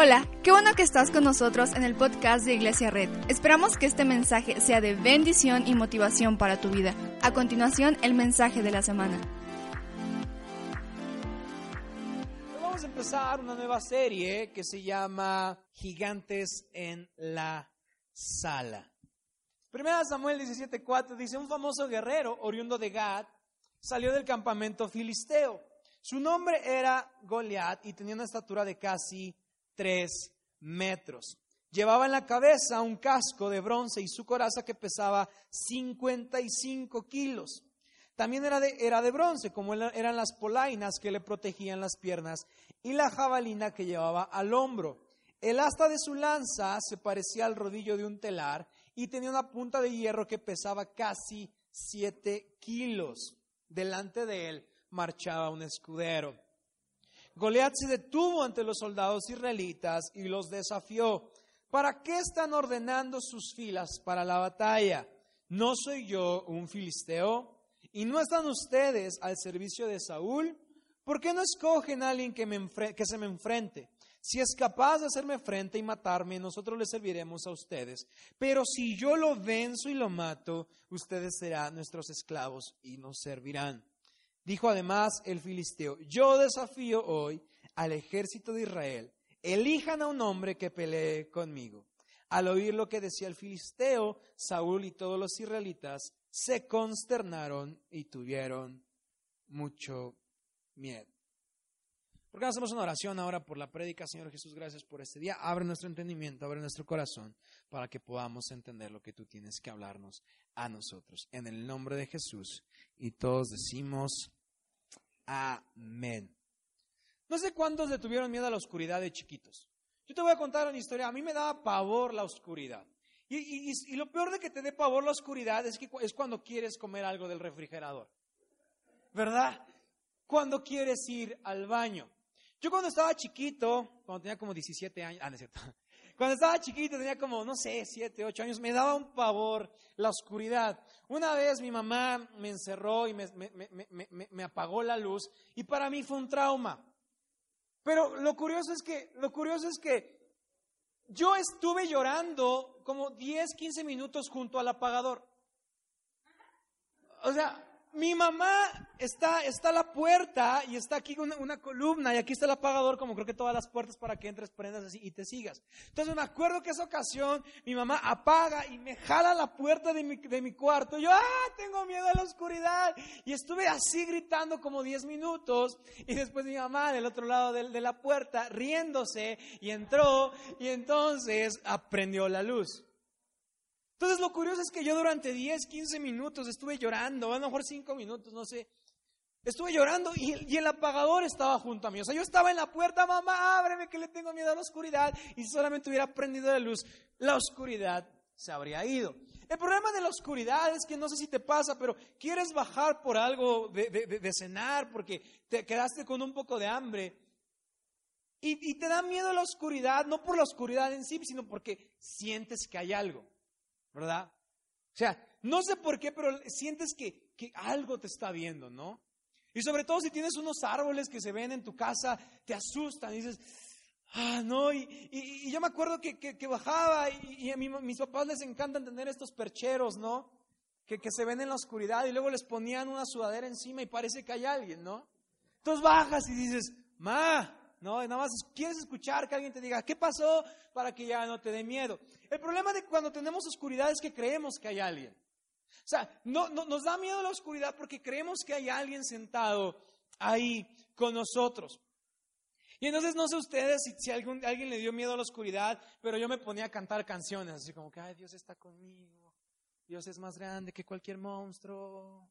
Hola, qué bueno que estás con nosotros en el podcast de Iglesia Red. Esperamos que este mensaje sea de bendición y motivación para tu vida. A continuación, el mensaje de la semana. Vamos a empezar una nueva serie que se llama Gigantes en la Sala. Primera Samuel 17:4 dice, un famoso guerrero oriundo de Gad salió del campamento filisteo. Su nombre era Goliat y tenía una estatura de casi tres metros. Llevaba en la cabeza un casco de bronce y su coraza que pesaba 55 kilos. También era de, era de bronce, como eran las polainas que le protegían las piernas y la jabalina que llevaba al hombro. El asta de su lanza se parecía al rodillo de un telar y tenía una punta de hierro que pesaba casi siete kilos. Delante de él marchaba un escudero. Goliat se detuvo ante los soldados israelitas y los desafió. ¿Para qué están ordenando sus filas para la batalla? ¿No soy yo un filisteo? ¿Y no están ustedes al servicio de Saúl? ¿Por qué no escogen a alguien que, me que se me enfrente? Si es capaz de hacerme frente y matarme, nosotros le serviremos a ustedes. Pero si yo lo venzo y lo mato, ustedes serán nuestros esclavos y nos servirán. Dijo además el filisteo, yo desafío hoy al ejército de Israel, elijan a un hombre que pelee conmigo. Al oír lo que decía el filisteo, Saúl y todos los israelitas se consternaron y tuvieron mucho miedo. ¿Por qué hacemos una oración ahora por la prédica, Señor Jesús? Gracias por este día. Abre nuestro entendimiento, abre nuestro corazón para que podamos entender lo que tú tienes que hablarnos a nosotros. En el nombre de Jesús. Y todos decimos, Amén. No sé cuántos le tuvieron miedo a la oscuridad de chiquitos. Yo te voy a contar una historia. A mí me daba pavor la oscuridad. Y, lo peor de que te dé pavor la oscuridad es que es cuando quieres comer algo del refrigerador. ¿Verdad? Cuando quieres ir al baño. Yo cuando estaba chiquito, cuando tenía como 17 años, ah, no es cierto. Cuando estaba chiquito, tenía como, no sé, 7, 8 años, me daba un pavor la oscuridad. Una vez mi mamá me encerró y me, me, apagó la luz y para mí fue un trauma. Pero lo curioso es que, lo curioso es que yo estuve llorando como 10, 15 minutos junto al apagador. O sea, mi mamá está, está la puerta y está aquí una, una, columna y aquí está el apagador, como creo que todas las puertas para que entres, prendas así y te sigas. Entonces me acuerdo que esa ocasión mi mamá apaga y me jala la puerta de mi, de mi cuarto. yo, ah, tengo miedo a la oscuridad. Y estuve así gritando como 10 minutos y después mi mamá del otro lado de, de la puerta riéndose y entró y entonces aprendió la luz. Entonces lo curioso es que yo durante 10, 15 minutos estuve llorando, a lo mejor 5 minutos, no sé. Estuve llorando y, el apagador estaba junto a mí. O sea, yo estaba en la puerta, mamá, ábreme que le tengo miedo a la oscuridad. Y si solamente hubiera prendido la luz, la oscuridad se habría ido. El problema de la oscuridad es que no sé si te pasa, pero quieres bajar por algo de, cenar porque te quedaste con un poco de hambre. Y, y te da miedo la oscuridad, no por la oscuridad en sí, sino porque sientes que hay algo. ¿verdad? O sea, no sé por qué, pero sientes que, que algo te está viendo, ¿no? Y sobre todo si tienes unos árboles que se ven en tu casa, te asustan y dices, ah, no, y, y, yo me acuerdo que, bajaba y, a mis papás les encantan tener estos percheros, ¿no? Que, que se ven en la oscuridad y luego les ponían una sudadera encima y parece que hay alguien, ¿no? Entonces bajas y dices, ma, ¿no? nada más quieres escuchar que alguien te diga, ¿qué pasó? Para que ya no te dé miedo. El problema de cuando tenemos oscuridad es que creemos que hay alguien. O sea, no, nos da miedo la oscuridad porque creemos que hay alguien sentado ahí con nosotros. Y entonces no sé ustedes si, alguien le dio miedo a la oscuridad, pero yo me ponía a cantar canciones, así como que, ay, Dios está conmigo, Dios es más grande que cualquier monstruo,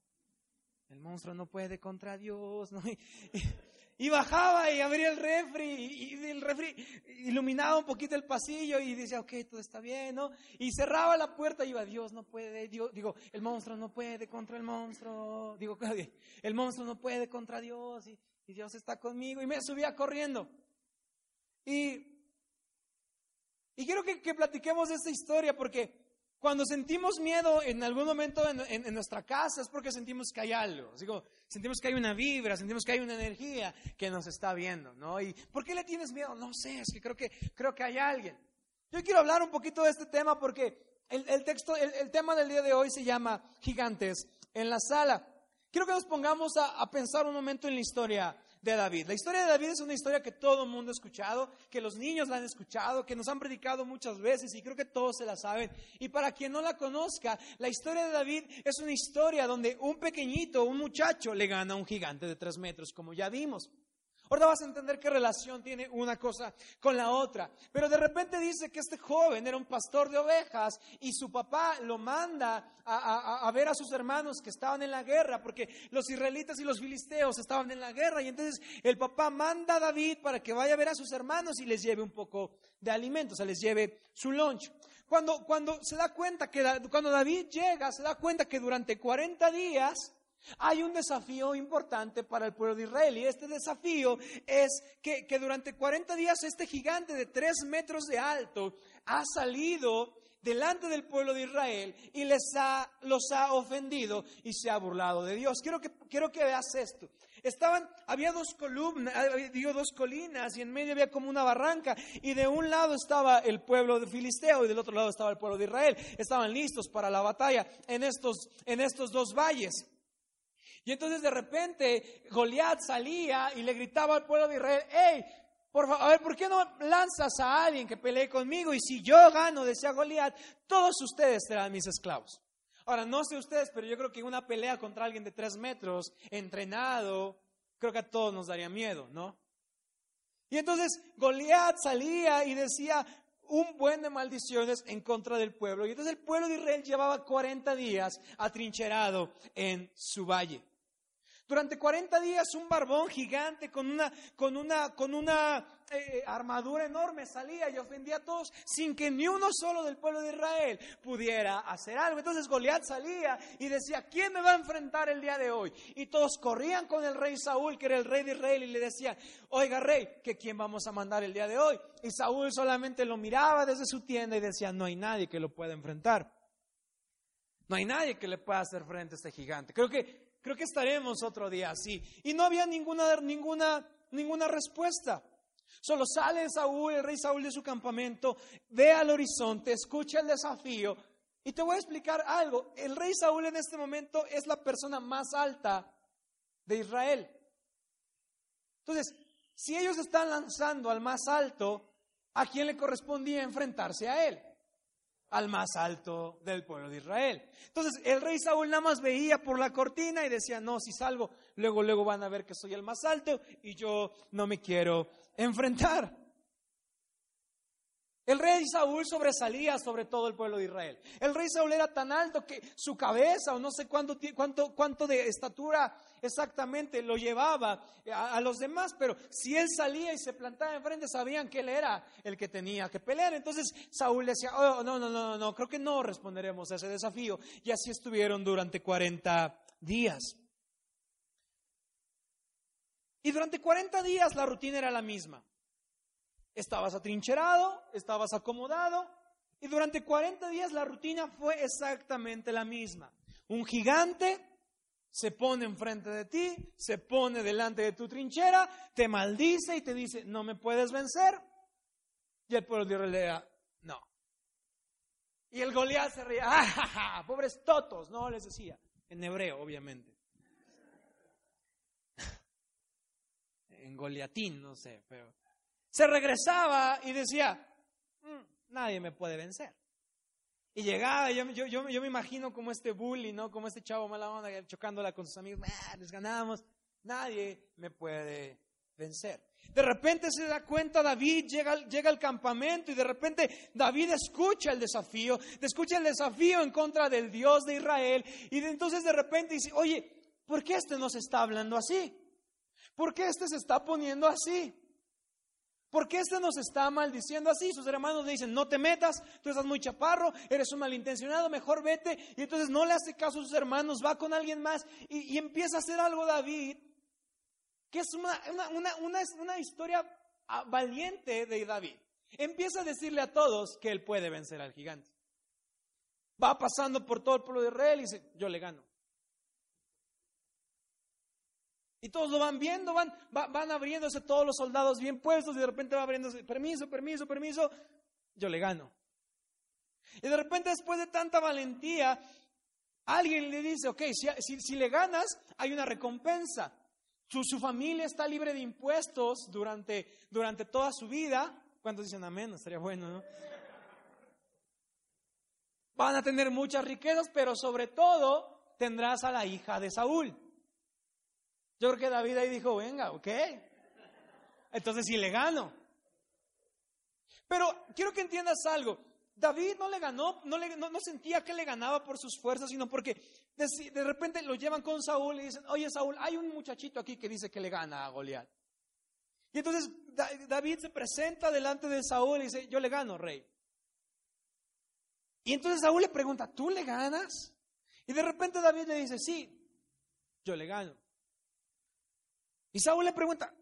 el monstruo no puede contra Dios, ¿no? Y bajaba y abría el refri y, el refri iluminaba un poquito el pasillo y decía, ok, todo está bien, ¿no? Y cerraba la puerta y iba, Dios no puede, Dios, digo, el monstruo no puede contra el monstruo, digo, el monstruo no puede contra Dios y, Dios está conmigo y me subía corriendo. Y, y quiero que, que platiquemos esta historia porque Cuando sentimos miedo en algún momento en, nuestra casa es porque sentimos que hay algo, sentimos que hay una vibra, sentimos que hay una energía que nos está viendo, ¿no? ¿Y por qué le tienes miedo? No sé, es que creo que, creo que hay alguien. Yo quiero hablar un poquito de este tema porque el, texto, el, tema del día de hoy se llama Gigantes en la sala. Quiero que nos pongamos a, a pensar un momento en la historia de David. La historia de David es una historia que todo el mundo ha escuchado, que los niños la han escuchado, que nos han predicado muchas veces y creo que todos se la saben. Y para quien no la conozca, la historia de David es una historia donde un pequeñito, un muchacho, le gana a un gigante de tres metros, como ya vimos. Ahora vas a entender qué relación tiene una cosa con la otra. Pero de repente dice que este joven era un pastor de ovejas y su papá lo manda a, ver a sus hermanos que estaban en la guerra, porque los israelitas y los filisteos estaban en la guerra. Y entonces el papá manda a David para que vaya a ver a sus hermanos y les lleve un poco de alimento, o sea, les lleve su lunch. Cuando, cuando se da cuenta que cuando David llega, se da cuenta que durante 40 días hay un desafío importante para el pueblo de Israel y este desafío es que, durante 40 días este gigante de 3 metros de alto ha salido delante del pueblo de Israel y les ha, los ha ofendido y se ha burlado de Dios. Quiero que, quiero que veas esto. Estaban, había dos columnas, digo, dos colinas y en medio había como una barranca y de un lado estaba el pueblo de Filisteo y del otro lado estaba el pueblo de Israel. Estaban listos para la batalla en estos, en estos dos valles. Y entonces de repente Goliat salía y le gritaba al pueblo de Israel, hey, por favor, ¿por qué no lanzas a alguien que pelee conmigo? Y si yo gano, decía Goliat, todos ustedes serán mis esclavos. Ahora, no sé ustedes, pero yo creo que una pelea contra alguien de tres metros, entrenado, creo que a todos nos daría miedo, ¿no? Y entonces Goliat salía y decía un buen de maldiciones en contra del pueblo. Y entonces el pueblo de Israel llevaba 40 días atrincherado en su valle. Durante 40 días un barbón gigante con una, con una, con una eh, armadura enorme salía y ofendía a todos sin que ni uno solo del pueblo de Israel pudiera hacer algo. Entonces Goliat salía y decía, ¿quién me va a enfrentar el día de hoy? Y todos corrían con el rey Saúl, que era el rey de Israel, y le decían, oiga rey, ¿que quién vamos a mandar el día de hoy? Y Saúl solamente lo miraba desde su tienda y decía, no hay nadie que lo pueda enfrentar. No hay nadie que le pueda hacer frente a este gigante. Creo que Creo que estaremos otro día así. Y no había ninguna, ninguna, ninguna respuesta. Solo sale Saúl, el rey Saúl de su campamento, ve al horizonte, escucha el desafío. Y te voy a explicar algo. El rey Saúl en este momento es la persona más alta de Israel. Entonces, si ellos están lanzando al más alto, ¿a quién le correspondía enfrentarse a él? Al más alto del pueblo de Israel. Entonces el rey Saúl nada más veía por la cortina y decía, no, si salgo, luego, luego van a ver que soy el más alto y yo no me quiero enfrentar. El rey Saúl sobresalía sobre todo el pueblo de Israel. El rey Saúl era tan alto que su cabeza, o no sé cuánto, cuánto, cuánto de estatura exactamente lo llevaba a, los demás, pero si él salía y se plantaba enfrente, sabían que él era el que tenía que pelear. Entonces Saúl decía, oh, no, no, no, no, creo que no responderemos a ese desafío. Y así estuvieron durante 40 días. Y durante 40 días la rutina era la misma. Estabas atrincherado, estabas acomodado y durante 40 días la rutina fue exactamente la misma. Un gigante se pone enfrente de ti, se pone delante de tu trinchera, te maldice y te dice, no me puedes vencer. Y el pueblo de Israel no. Y el Goliat se reía, ¡ah, pobres totos! No, les decía, en hebreo, obviamente. en goliatín, no sé, pero se regresaba y decía, mm, nadie me puede vencer. Y llegaba, yo, yo, yo, yo, me imagino como este bully, ¿no? Como este chavo mala onda chocándola con sus amigos, les ganamos, nadie me puede vencer. De repente se da cuenta David, llega, llega al campamento y de repente David escucha el desafío, escucha el desafío en contra del Dios de Israel y entonces de repente dice, oye, ¿por qué este no se está hablando así? ¿Por qué este se está poniendo así? ¿Por qué este nos está maldiciendo así? Sus hermanos le dicen, no te metas, tú estás muy chaparro, eres un malintencionado, mejor vete. Y entonces no le hace caso a sus hermanos, va con alguien más y, empieza a hacer algo David, que es una, una historia ah, valiente de David. Empieza a decirle a todos que él puede vencer al gigante. Va pasando por todo el pueblo de Israel y dice, yo le gano. Y todos lo van viendo, van, van abriéndose todos los soldados bien puestos y de repente va abriéndose, permiso, permiso, permiso, yo le gano. Y de repente después de tanta valentía, alguien le dice, ok, si, si, le ganas, hay una recompensa. Su, su, familia está libre de impuestos durante, durante toda su vida. ¿Cuántos dicen amén? Estaría bueno, ¿no? Van a tener muchas riquezas, pero sobre todo tendrás a la hija de Saúl. Yo creo que David ahí dijo, venga, ok. Entonces sí le gano. Pero quiero que entiendas algo. David no le ganó, no, sentía que le ganaba por sus fuerzas, sino porque de, repente lo llevan con Saúl y dicen, oye Saúl, hay un muchachito aquí que dice que le gana a Goliat. Y entonces David se presenta delante de Saúl y dice, yo le gano, rey. Y entonces Saúl le pregunta, ¿tú le ganas? Y de repente David le dice, sí, yo le gano. Y Saúl le pregunta,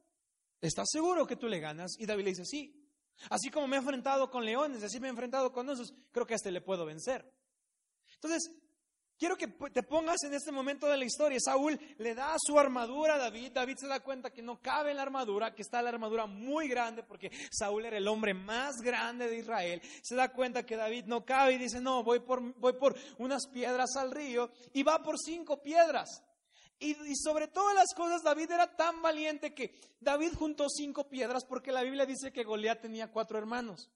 ¿estás seguro que tú le ganas? Y David le dice, sí. Así como me he enfrentado con leones, así me he enfrentado con osos, creo que a este le puedo vencer. Entonces, quiero que te pongas en este momento de la historia. Saúl le da su armadura a David. David se da cuenta que no cabe en la armadura, que está la armadura muy grande, porque Saúl era el hombre más grande de Israel. Se da cuenta que David no cabe y dice, no, voy por, voy por unas piedras al río y va por cinco piedras. Y, sobre todas las cosas, David era tan valiente que David juntó cinco piedras porque la Biblia dice que Goliat tenía cuatro hermanos.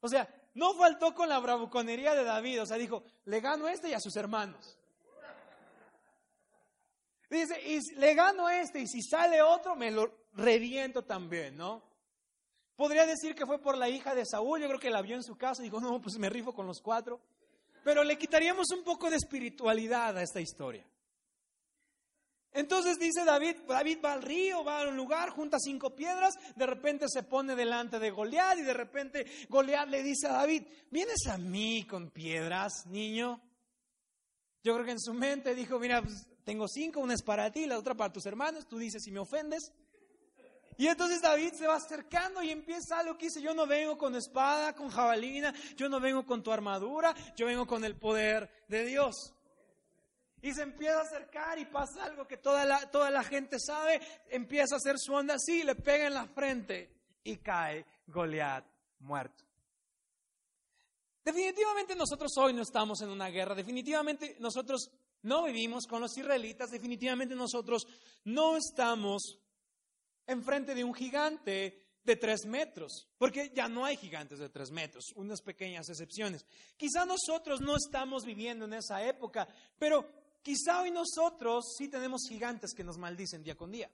O sea, no faltó con la bravuconería de David. O sea, dijo, le gano a este y a sus hermanos. Dice, y le gano a este y si sale otro, me lo reviento también, ¿no? Podría decir que fue por la hija de Saúl. Yo creo que la vio en su casa y dijo, no, pues me rifo con los cuatro. Pero le quitaríamos un poco de espiritualidad a esta historia. Entonces dice David, David va al río, va a un lugar, junta cinco piedras, de repente se pone delante de Goliat y de repente Goliat le dice a David, ¿vienes a mí con piedras, niño? Yo creo que en su mente dijo, mira, pues, tengo cinco, una es para ti, la otra para tus hermanos, tú dices si me ofendes. Y entonces David se va acercando y empieza algo que dice, yo no vengo con espada, con jabalina, yo no vengo con tu armadura, yo vengo con el poder de Dios. Y se empieza a acercar y pasa algo que toda la, toda la gente sabe, empieza a hacer su onda así, le pega en la frente y cae Goliat muerto. Definitivamente nosotros hoy no estamos en una guerra, definitivamente nosotros no vivimos con los israelitas, definitivamente nosotros no estamos enfrente de un gigante de tres metros, porque ya no hay gigantes de tres metros, unas pequeñas excepciones. Quizá nosotros no estamos viviendo en esa época, pero Quizá hoy nosotros sí tenemos gigantes que nos maldicen día con día.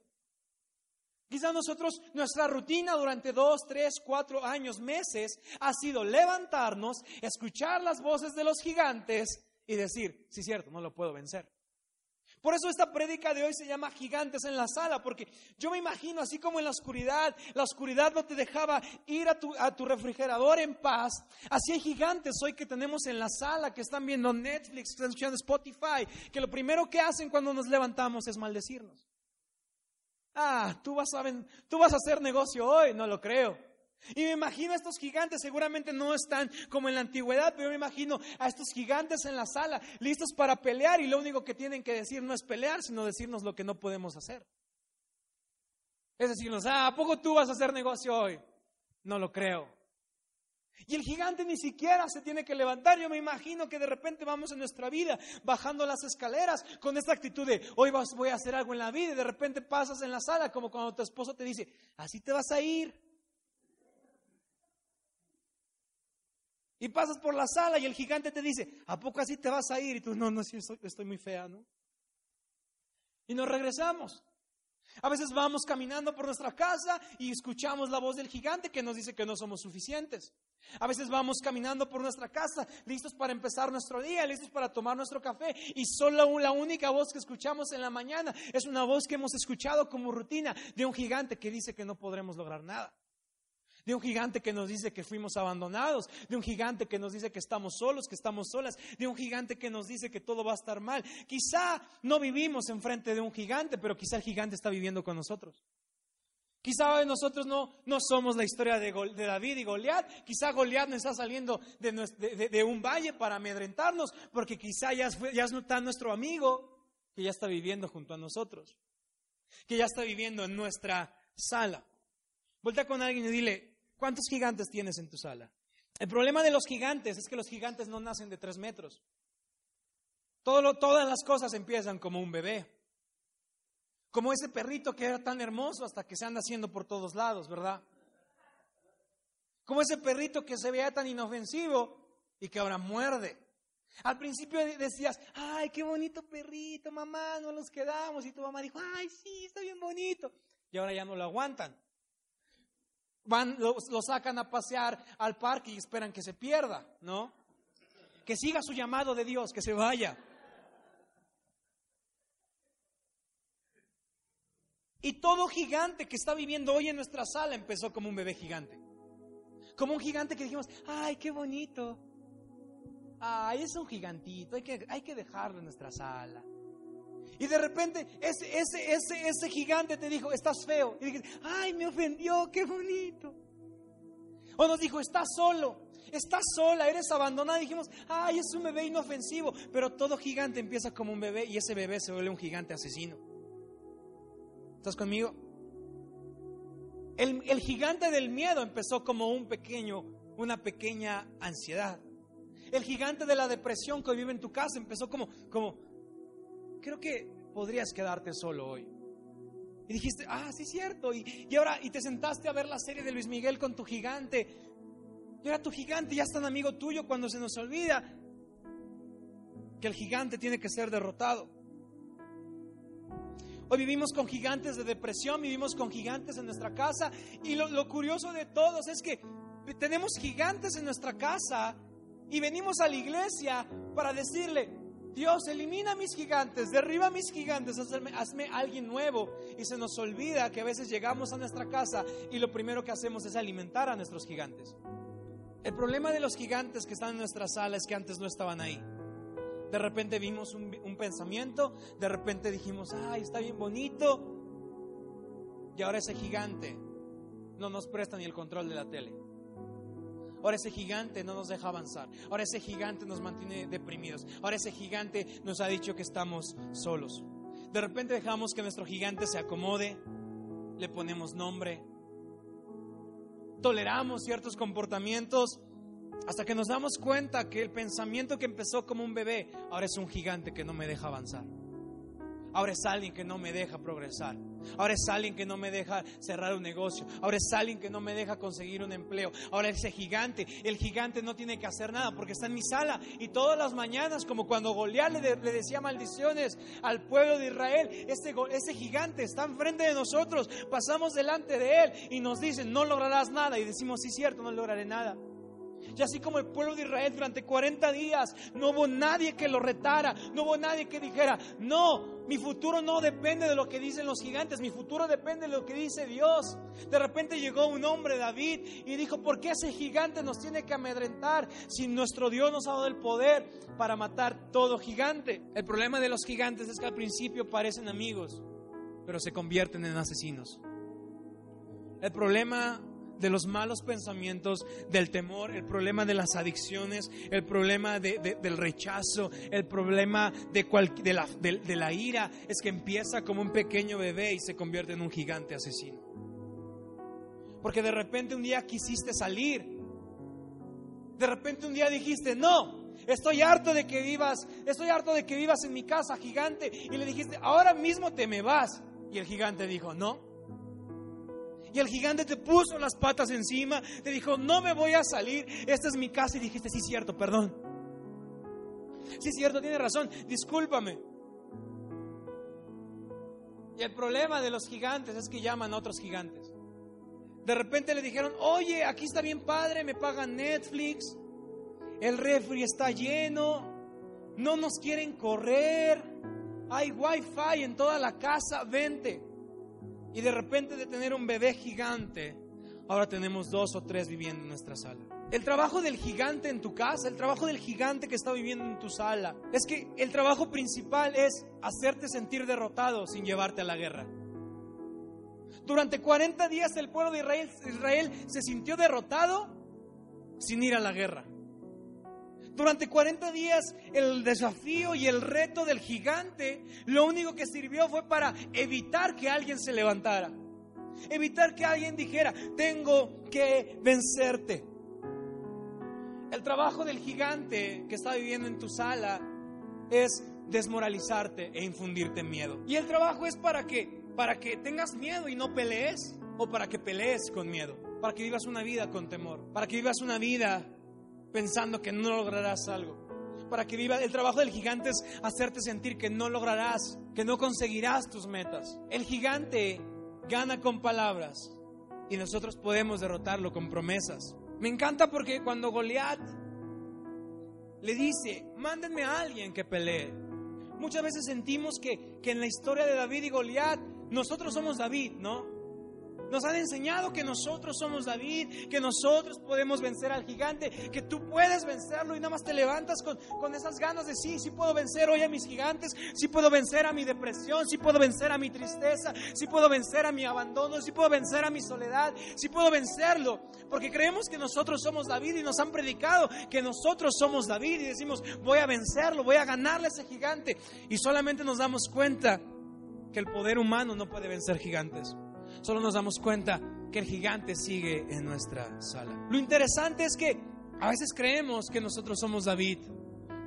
Quizá nosotros, nuestra rutina durante dos, tres, cuatro años, meses, ha sido levantarnos, escuchar las voces de los gigantes y decir, sí, cierto, no lo puedo vencer. Por eso esta prédica de hoy se llama Gigantes en la sala, porque yo me imagino, así como en la oscuridad, la oscuridad no te dejaba ir a tu, a tu refrigerador en paz, así hay gigantes hoy que tenemos en la sala, que están viendo Netflix, que Spotify, que lo primero que hacen cuando nos levantamos es maldecirnos. Ah, tú vas a, tú vas a hacer negocio hoy, no lo creo. Y me imagino a estos gigantes, seguramente no están como en la antigüedad, pero me imagino a estos gigantes en la sala, listos para pelear y lo único que tienen que decir no es pelear, sino decirnos lo que no podemos hacer. Es decirnos, ah, ¿a poco tú vas a hacer negocio hoy? No lo creo. Y el gigante ni siquiera se tiene que levantar. Yo me imagino que de repente vamos en nuestra vida bajando las escaleras con esta actitud de hoy voy a hacer algo en la vida y de repente pasas en la sala como cuando tu esposo te dice, así te vas a ir. Y pasas por la sala y el gigante te dice, ¿a poco así te vas a ir? Y tú, no, no, sí, estoy, muy fea, ¿no? Y nos regresamos. A veces vamos caminando por nuestra casa y escuchamos la voz del gigante que nos dice que no somos suficientes. A veces vamos caminando por nuestra casa, listos para empezar nuestro día, listos para tomar nuestro café, y solo la única voz que escuchamos en la mañana es una voz que hemos escuchado como rutina de un gigante que dice que no podremos lograr nada de un gigante que nos dice que fuimos abandonados, de un gigante que nos dice que estamos solos, que estamos solas, de un gigante que nos dice que todo va a estar mal. Quizá no vivimos enfrente de un gigante, pero quizá el gigante está viviendo con nosotros. Quizá nosotros no, no somos la historia de, David y Goliat. Quizá Goliat no está saliendo de, un valle para amedrentarnos, porque quizá ya, ya está nuestro amigo que ya está viviendo junto a nosotros, que ya está viviendo en nuestra sala. Vuelta con alguien y dile, ¿cuántos gigantes tienes en tu sala? El problema de los gigantes es que los gigantes no nacen de tres metros. todas las cosas empiezan como un bebé. Como ese perrito que era tan hermoso hasta que se anda haciendo por todos lados, ¿verdad? Como ese perrito que se veía tan inofensivo y que ahora muerde. Al principio decías, ay, qué bonito perrito, mamá, no nos quedamos. Y tu mamá dijo, ay, sí, está bien bonito. Y ahora ya no lo aguantan. Van, lo, lo sacan a pasear al parque y esperan que se pierda, ¿no? Que siga su llamado de Dios, que se vaya. Y todo gigante que está viviendo hoy en nuestra sala empezó como un bebé gigante. Como un gigante que dijimos, ay, qué bonito. Ay, es un gigantito, hay que, hay que dejarlo en nuestra sala. Y de repente ese, ese, ese, ese gigante te dijo, estás feo. Y dijiste, ay, me ofendió, qué bonito. O nos dijo, estás solo, estás sola, eres abandonada. Dijimos, ay, es un bebé inofensivo. Pero todo gigante empieza como un bebé y ese bebé se vuelve un gigante asesino. ¿Estás conmigo? El, el, gigante del miedo empezó como un pequeño, una pequeña ansiedad. El gigante de la depresión que vive en tu casa empezó como, como, creo que podrías quedarte solo hoy. Y dijiste, ah, sí, cierto. Y, y ahora, y te sentaste a ver la serie de Luis Miguel con tu gigante. Y ahora tu gigante ya es tan amigo tuyo cuando se nos olvida que el gigante tiene que ser derrotado. Hoy vivimos con gigantes de depresión, vivimos con gigantes en nuestra casa. Y lo, curioso de todos es que tenemos gigantes en nuestra casa y venimos a la iglesia para decirle, Dios, elimina mis gigantes, derriba mis gigantes, hazme, alguien nuevo. Y se nos olvida que a veces llegamos a nuestra casa y lo primero que hacemos es alimentar a nuestros gigantes. El problema de los gigantes que están en nuestra sala es que antes no estaban ahí. De repente vimos un, pensamiento, de repente dijimos, ay, está bien bonito. Y ahora ese gigante no nos presta ni el control de la tele. Ahora ese gigante no nos deja avanzar. Ahora ese gigante nos mantiene deprimidos. Ahora ese gigante nos ha dicho que estamos solos. De repente dejamos que nuestro gigante se acomode, le ponemos nombre, toleramos ciertos comportamientos hasta que nos damos cuenta que el pensamiento que empezó como un bebé ahora es un gigante que no me deja avanzar. Ahora es alguien que no me deja progresar. Ahora es alguien que no me deja cerrar un negocio. Ahora es alguien que no me deja conseguir un empleo. Ahora ese gigante, el gigante no tiene que hacer nada porque está en mi sala. Y todas las mañanas, como cuando Goliat le, decía maldiciones al pueblo de Israel, ese, ese gigante está enfrente de nosotros. Pasamos delante de él y nos dicen, no lograrás nada. Y decimos, sí, cierto, no lograré nada. Y así como el pueblo de Israel durante 40 días no hubo nadie que lo retara, no hubo nadie que dijera, no, mi futuro no depende de lo que dicen los gigantes, mi futuro depende de lo que dice Dios. De repente llegó un hombre, David, y dijo, ¿por qué ese gigante nos tiene que amedrentar si nuestro Dios nos ha dado el poder para matar todo gigante? El problema de los gigantes es que al principio parecen amigos, pero se convierten en asesinos. El problema de los malos pensamientos, del temor, el problema de las adicciones, el problema del rechazo, el problema de, de, la, ira, es que empieza como un pequeño bebé y se convierte en un gigante asesino. Porque de repente un día quisiste salir, de repente un día dijiste, no, estoy harto de que vivas, estoy harto de que vivas en mi casa, gigante, y le dijiste, ahora mismo te me vas. Y el gigante dijo, no, y el gigante te puso las patas encima, te dijo, no me voy a salir, esta es mi casa. Y dijiste, sí, cierto, perdón. Sí, cierto, tiene razón, discúlpame. Y el problema de los gigantes es que llaman a otros gigantes. De repente le dijeron, oye, aquí está bien padre, me pagan Netflix, el refri está lleno, no nos quieren correr, hay wifi en toda la casa, vente. Y de repente de tener un bebé gigante, ahora tenemos dos o tres viviendo en nuestra sala. El trabajo del gigante en tu casa, el trabajo del gigante que está viviendo en tu sala, es que el trabajo principal es hacerte sentir derrotado sin llevarte a la guerra. Durante 40 días el pueblo de Israel, Israel se sintió derrotado sin ir a la guerra. Durante 40 días el desafío y el reto del gigante lo único que sirvió fue para evitar que alguien se levantara. Evitar que alguien dijera, tengo que vencerte. El trabajo del gigante que está viviendo en tu sala es desmoralizarte e infundirte miedo. Y el trabajo es para que para que tengas miedo y no pelees o para que pelees con miedo, para que vivas una vida con temor, para que vivas una vida pensando que no lograrás algo. Para que viva el trabajo del gigante es hacerte sentir que no lograrás, que no conseguirás tus metas. El gigante gana con palabras y nosotros podemos derrotarlo con promesas. Me encanta porque cuando Goliat le dice, mándenme a alguien que pelee. Muchas veces sentimos que, que en la historia de David y Goliat, nosotros somos David, ¿no? Nos han enseñado que nosotros somos David, que nosotros podemos vencer al gigante, que tú puedes vencerlo y nada más te levantas con, con esas ganas de sí, sí puedo vencer hoy a mis gigantes, sí puedo vencer a mi depresión, sí puedo vencer a mi tristeza, sí puedo vencer a mi abandono, sí puedo vencer a mi soledad, sí puedo vencerlo, porque creemos que nosotros somos David y nos han predicado que nosotros somos David y decimos voy a vencerlo, voy a ganarle a ese gigante y solamente nos damos cuenta que el poder humano no puede vencer gigantes solo nos damos cuenta que el gigante sigue en nuestra sala. Lo interesante es que a veces creemos que nosotros somos David,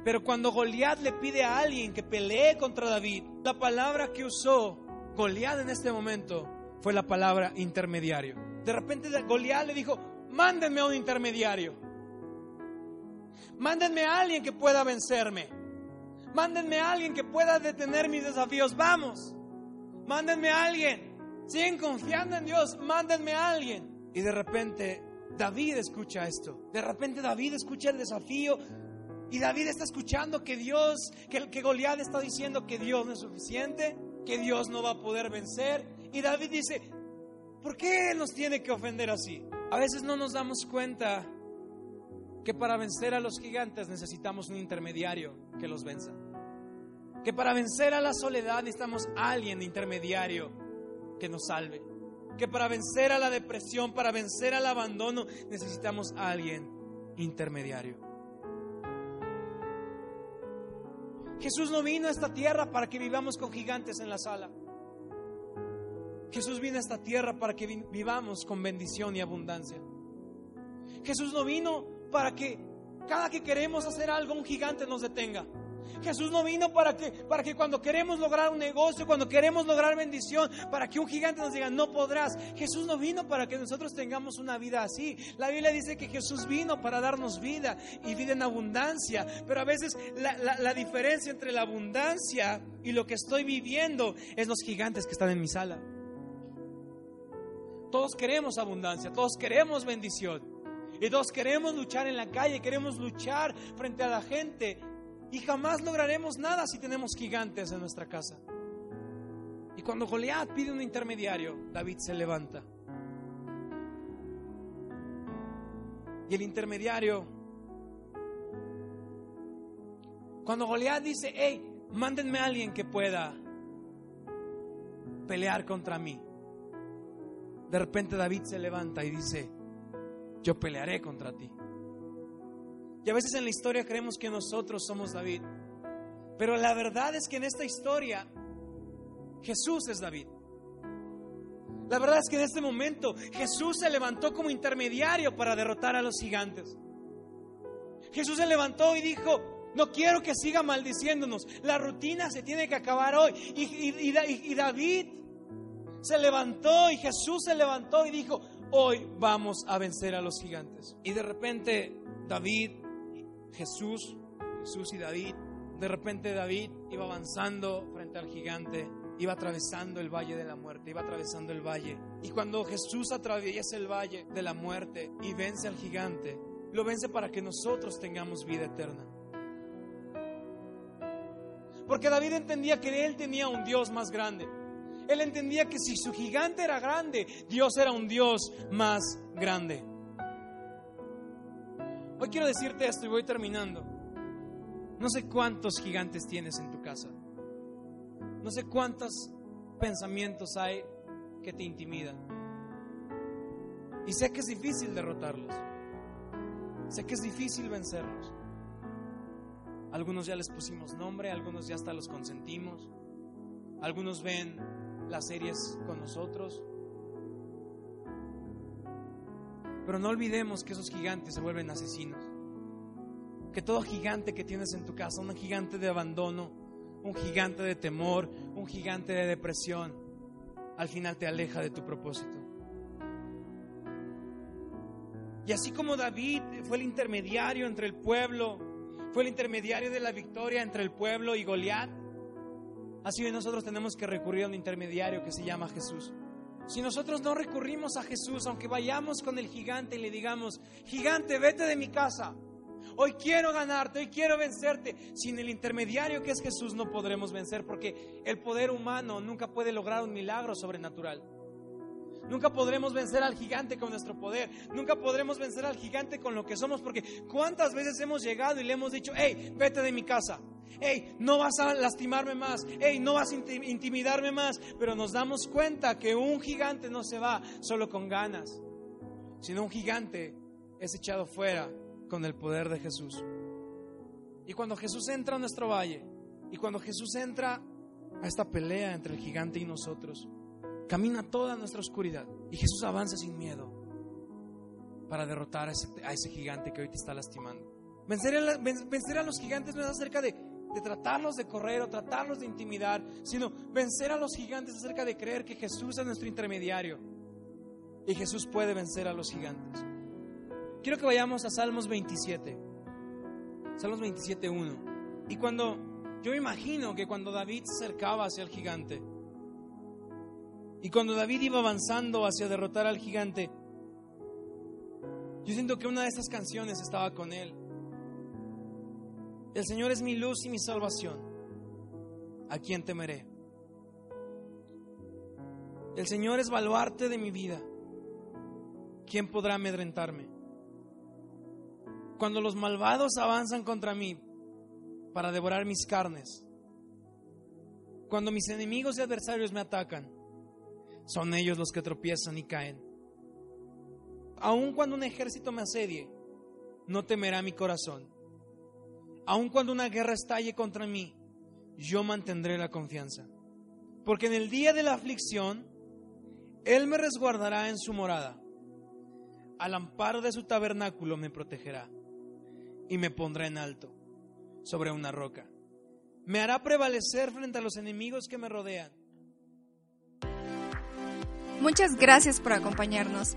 pero cuando Goliat le pide a alguien que pelee contra David, la palabra que usó Goliat en este momento fue la palabra intermediario. De repente Goliat le dijo, mándenme a un intermediario. Mándenme a alguien que pueda vencerme. Mándenme a alguien que pueda detener mis desafíos. Vamos. Mándenme a alguien siguen confiando en Dios, mándenme a alguien. Y de repente David escucha esto. De repente David escucha el desafío y David está escuchando que Dios, que, Goliat está diciendo que Dios no es suficiente, que Dios no va a poder vencer. Y David dice, ¿por qué nos tiene que ofender así? A veces no nos damos cuenta que para vencer a los gigantes necesitamos un intermediario que los venza. Que para vencer a la soledad necesitamos alguien intermediario que nos salve. Que para vencer a la depresión, para vencer al abandono, necesitamos a alguien intermediario. Jesús no vino a esta tierra para que vivamos con gigantes en la sala. Jesús vino a esta tierra para que vivamos con bendición y abundancia. Jesús no vino para que cada que queremos hacer algo un gigante nos detenga. Jesús no vino para que, para que cuando queremos lograr un negocio, cuando queremos lograr bendición, para que un gigante nos diga, no podrás. Jesús no vino para que nosotros tengamos una vida así. La Biblia dice que Jesús vino para darnos vida y vida en abundancia. Pero a veces la, la diferencia entre la abundancia y lo que estoy viviendo es los gigantes que están en mi sala. Todos queremos abundancia, todos queremos bendición. Y todos queremos luchar en la calle, queremos luchar frente a la gente. Y jamás lograremos nada si tenemos gigantes en nuestra casa. Y cuando Goliat pide un intermediario, David se levanta. Y el intermediario, cuando Goliat dice, hey, mándenme a alguien que pueda pelear contra mí. De repente David se levanta y dice, yo pelearé contra ti. Y a veces en la historia creemos que nosotros somos David. Pero la verdad es que en esta historia Jesús es David. La verdad es que en este momento Jesús se levantó como intermediario para derrotar a los gigantes. Jesús se levantó y dijo, no quiero que siga maldiciéndonos. La rutina se tiene que acabar hoy. Y, y, David se levantó y Jesús se levantó y dijo, hoy vamos a vencer a los gigantes. Y de repente David Jesús, Jesús y David. De repente David iba avanzando frente al gigante, iba atravesando el valle de la muerte, iba atravesando el valle. Y cuando Jesús atraviesa el valle de la muerte y vence al gigante, lo vence para que nosotros tengamos vida eterna. Porque David entendía que él tenía un Dios más grande. Él entendía que si su gigante era grande, Dios era un Dios más grande. Hoy quiero decirte esto y voy terminando. No sé cuántos gigantes tienes en tu casa. No sé cuántos pensamientos hay que te intimidan. Y sé que es difícil derrotarlos. Sé que es difícil vencerlos. Algunos ya les pusimos nombre, algunos ya hasta los consentimos. Algunos ven las series con nosotros. Pero no olvidemos que esos gigantes se vuelven asesinos. Que todo gigante que tienes en tu casa, un gigante de abandono, un gigante de temor, un gigante de depresión, al final te aleja de tu propósito. Y así como David fue el intermediario entre el pueblo, fue el intermediario de la victoria entre el pueblo y Goliat, así hoy nosotros tenemos que recurrir a un intermediario que se llama Jesús. Si nosotros no recurrimos a Jesús, aunque vayamos con el gigante y le digamos, gigante, vete de mi casa, hoy quiero ganarte, hoy quiero vencerte, sin el intermediario que es Jesús no podremos vencer porque el poder humano nunca puede lograr un milagro sobrenatural. Nunca podremos vencer al gigante con nuestro poder. Nunca podremos vencer al gigante con lo que somos. Porque cuántas veces hemos llegado y le hemos dicho, hey, vete de mi casa. Hey, no vas a lastimarme más. Hey, no vas a intimidarme más. Pero nos damos cuenta que un gigante no se va solo con ganas. Sino un gigante es echado fuera con el poder de Jesús. Y cuando Jesús entra a nuestro valle, y cuando Jesús entra a esta pelea entre el gigante y nosotros, camina toda nuestra oscuridad y Jesús avanza sin miedo para derrotar a ese, gigante que hoy te está lastimando. Vencer a, los gigantes no es acerca de, de tratarlos de correr o tratarlos de intimidar, sino vencer a los gigantes es acerca de creer que Jesús es nuestro intermediario y Jesús puede vencer a los gigantes. Quiero que vayamos a Salmos 27. Salmos 27.1. Y cuando yo imagino que cuando David se acercaba hacia el gigante, y cuando David iba avanzando hacia derrotar al gigante, yo siento que una de esas canciones estaba con él. El Señor es mi luz y mi salvación. ¿A quién temeré? El Señor es baluarte de mi vida. ¿Quién podrá amedrentarme? Cuando los malvados avanzan contra mí para devorar mis carnes, cuando mis enemigos y adversarios me atacan, son ellos los que tropiezan y caen. Aun cuando un ejército me asedie, no temerá mi corazón. Aun cuando una guerra estalle contra mí, yo mantendré la confianza. Porque en el día de la aflicción, Él me resguardará en su morada. Al amparo de su tabernáculo me protegerá y me pondrá en alto sobre una roca. Me hará prevalecer frente a los enemigos que me rodean Muchas gracias por acompañarnos.